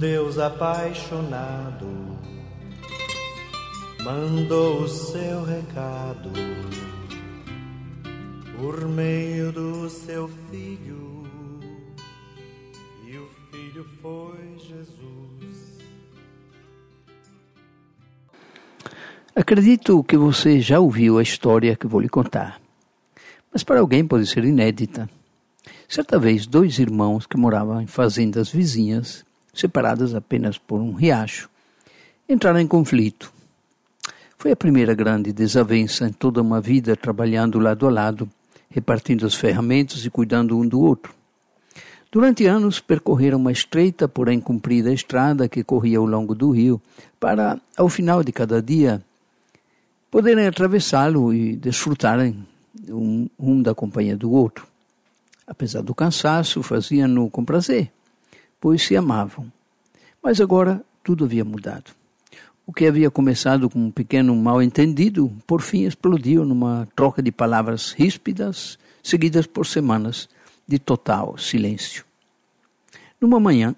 Deus apaixonado mandou o seu recado por meio do seu filho, e o filho foi Jesus. Acredito que você já ouviu a história que vou lhe contar, mas para alguém pode ser inédita. Certa vez, dois irmãos que moravam em fazendas vizinhas, separadas apenas por um riacho, entraram em conflito. Foi a primeira grande desavença em toda uma vida trabalhando lado a lado repartindo as ferramentas e cuidando um do outro. Durante anos percorreram uma estreita, porém comprida estrada que corria ao longo do rio, para, ao final de cada dia, poderem atravessá-lo e desfrutarem um, um da companhia do outro. Apesar do cansaço, faziam-no com prazer, pois se amavam. Mas agora tudo havia mudado. O que havia começado com um pequeno mal-entendido, por fim explodiu numa troca de palavras ríspidas, seguidas por semanas de total silêncio. Numa manhã,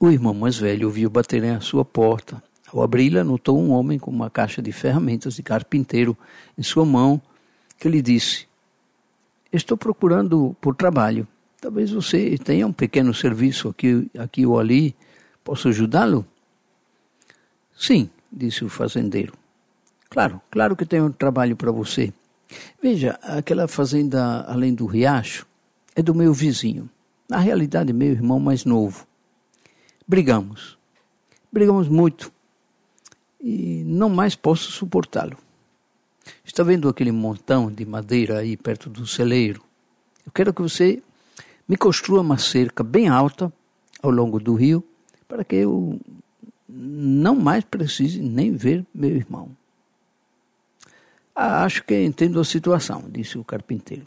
o irmão mais velho ouviu baterem à sua porta. Ao abri-la, notou um homem com uma caixa de ferramentas de carpinteiro em sua mão, que lhe disse: Estou procurando por trabalho. Talvez você tenha um pequeno serviço aqui, aqui ou ali. Posso ajudá-lo? Sim, disse o fazendeiro. Claro, claro que tenho um trabalho para você. Veja, aquela fazenda além do riacho é do meu vizinho. Na realidade, meu irmão mais novo. Brigamos. Brigamos muito. E não mais posso suportá-lo. Está vendo aquele montão de madeira aí perto do celeiro? Eu quero que você me construa uma cerca bem alta ao longo do rio para que eu não mais precise nem ver meu irmão. Ah, acho que entendo a situação, disse o carpinteiro.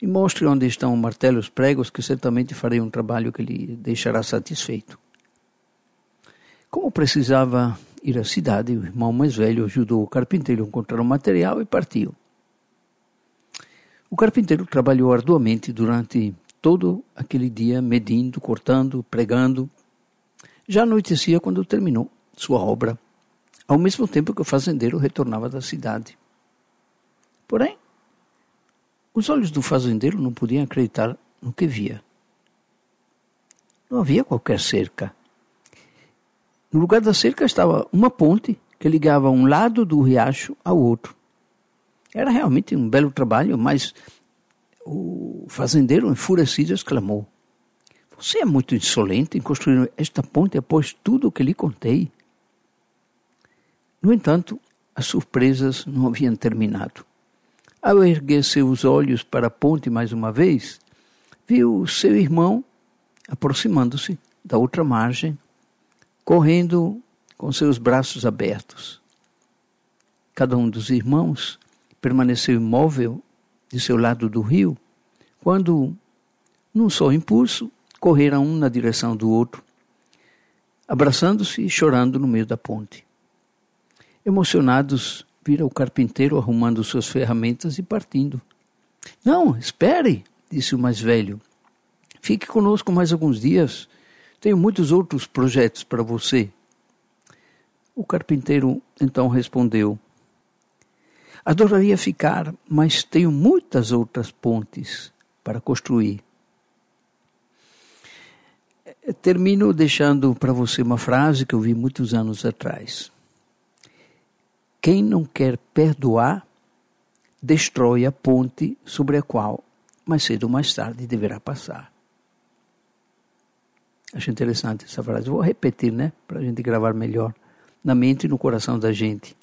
Me mostre onde estão o martelo e os pregos, que certamente farei um trabalho que lhe deixará satisfeito. Como precisava ir à cidade, o irmão mais velho ajudou o carpinteiro a encontrar o material e partiu. O carpinteiro trabalhou arduamente durante todo aquele dia, medindo, cortando, pregando, já anoitecia quando terminou sua obra, ao mesmo tempo que o fazendeiro retornava da cidade. Porém, os olhos do fazendeiro não podiam acreditar no que via. Não havia qualquer cerca. No lugar da cerca estava uma ponte que ligava um lado do riacho ao outro. Era realmente um belo trabalho, mas o fazendeiro, enfurecido, exclamou: você é muito insolente em construir esta ponte após tudo o que lhe contei. No entanto, as surpresas não haviam terminado. Ao erguer seus olhos para a ponte mais uma vez, viu seu irmão aproximando-se da outra margem, correndo com seus braços abertos. Cada um dos irmãos permaneceu imóvel de seu lado do rio, quando, num só impulso, correram um na direção do outro, abraçando-se e chorando no meio da ponte. Emocionados, viram o carpinteiro arrumando suas ferramentas e partindo. Não, espere, disse o mais velho. Fique conosco mais alguns dias. Tenho muitos outros projetos para você. O carpinteiro então respondeu: Adoraria ficar, mas tenho muitas outras pontes para construir. Termino deixando para você uma frase que eu vi muitos anos atrás. Quem não quer perdoar, destrói a ponte sobre a qual, mais cedo ou mais tarde, deverá passar. Acho interessante essa frase. Vou repetir, né? Para a gente gravar melhor na mente e no coração da gente.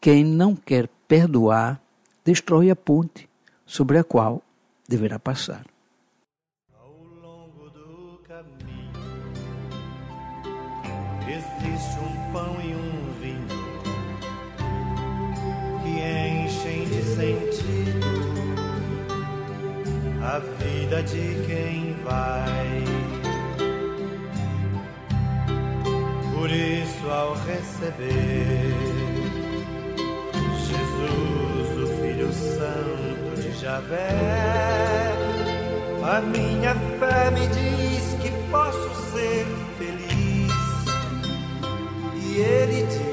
Quem não quer perdoar, destrói a ponte sobre a qual deverá passar. Existe um pão e um vinho que enchem de sentido a vida de quem vai. Por isso, ao receber Javé, a minha fé me diz que posso ser feliz. E ele diz.